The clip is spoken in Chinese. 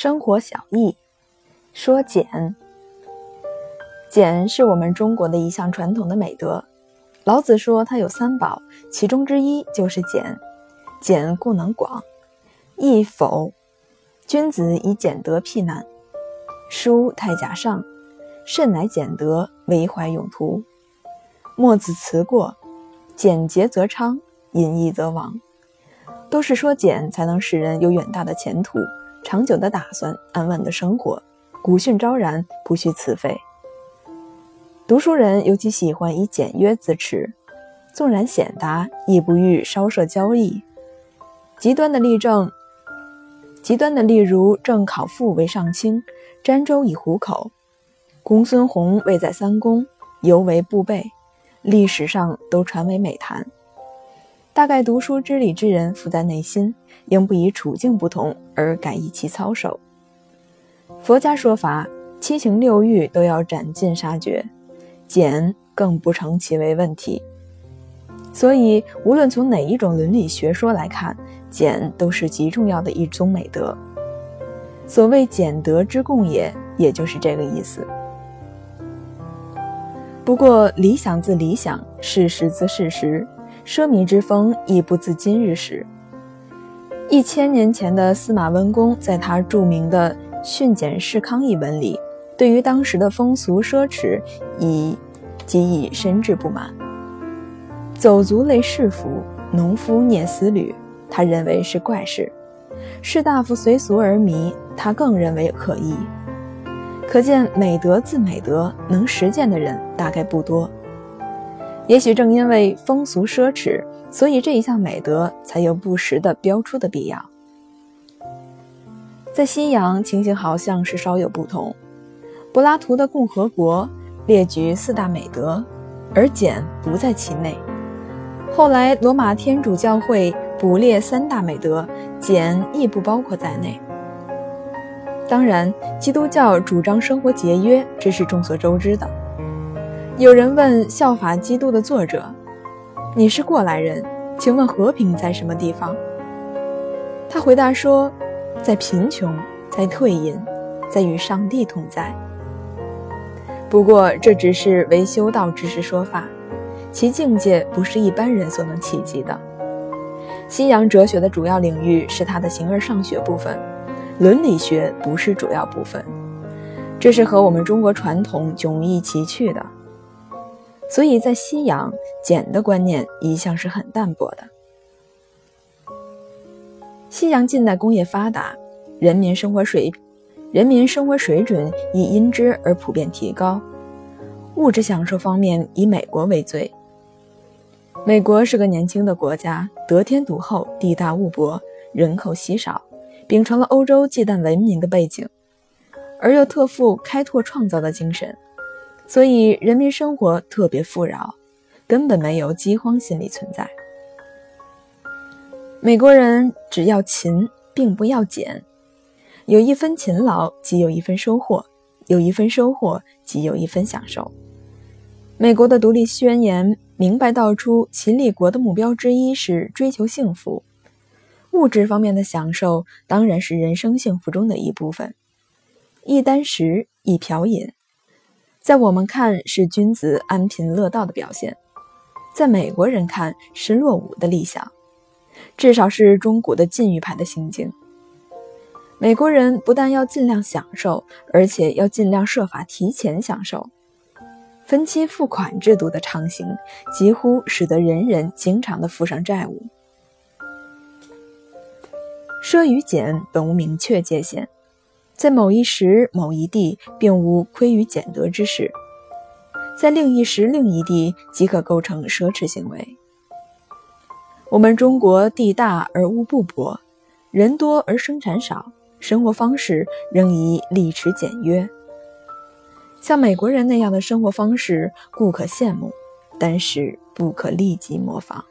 生活小艺，说俭。俭是我们中国的一项传统的美德。老子说他有三宝，其中之一就是俭。俭故能广，易否？君子以俭德辟难。书太甲上，甚乃俭德，为怀永图。墨子辞过，俭节则昌，隐逸则亡。都是说俭才能使人有远大的前途。长久的打算，安稳的生活，古训昭然，不需此费。读书人尤其喜欢以简约自持，纵然显达，亦不欲稍涉交易。极端的例证，极端的例如正考父为上卿，沾粥以糊口；公孙弘位在三公，犹为不备，历史上都传为美谈。大概读书知礼之人，富在内心，应不以处境不同而改易其操守。佛家说法，七情六欲都要斩尽杀绝，俭更不成其为问题。所以，无论从哪一种伦理学说来看，俭都是极重要的一宗美德。所谓俭德之共也，也就是这个意思。不过，理想自理想，事实自事实。奢靡之风亦不自今日始。一千年前的司马温公，在他著名的《训俭示康》一文里，对于当时的风俗奢侈，已极已深挚不满。走卒类士服，农夫念丝履，他认为是怪事；士大夫随俗而迷，他更认为可疑。可见美德自美德，能实践的人大概不多。也许正因为风俗奢侈，所以这一项美德才有不时的标出的必要。在西洋，情形好像是稍有不同。柏拉图的共和国列举四大美德，而俭不在其内。后来罗马天主教会补列三大美德，俭亦不包括在内。当然，基督教主张生活节约，这是众所周知的。有人问《效法基督》的作者：“你是过来人，请问和平在什么地方？”他回答说：“在贫穷，在退隐，在与上帝同在。”不过这只是为修道之士说法，其境界不是一般人所能企及的。西洋哲学的主要领域是它的形而上学部分，伦理学不是主要部分，这是和我们中国传统迥异奇趣的。所以在西洋，俭的观念一向是很淡薄的。西洋近代工业发达，人民生活水人民生活水准亦因之而普遍提高。物质享受方面，以美国为最。美国是个年轻的国家，得天独厚，地大物博，人口稀少，秉承了欧洲忌惮文明的背景，而又特富开拓创造的精神。所以人民生活特别富饶，根本没有饥荒心理存在。美国人只要勤，并不要俭，有一分勤劳，即有一分收获；有一分收获，即有一分享受。美国的独立宣言明白道出，其立国的目标之一是追求幸福，物质方面的享受当然是人生幸福中的一部分。一箪食，一瓢饮。在我们看是君子安贫乐道的表现，在美国人看是落伍的理想，至少是中古的禁欲派的心境。美国人不但要尽量享受，而且要尽量设法提前享受。分期付款制度的畅行，几乎使得人人经常的负上债务。奢与俭本无明确界限。在某一时、某一地，并无亏于俭德之事；在另一时、另一地，即可构成奢侈行为。我们中国地大而物不博，人多而生产少，生活方式仍宜力持简约。像美国人那样的生活方式，固可羡慕，但是不可立即模仿。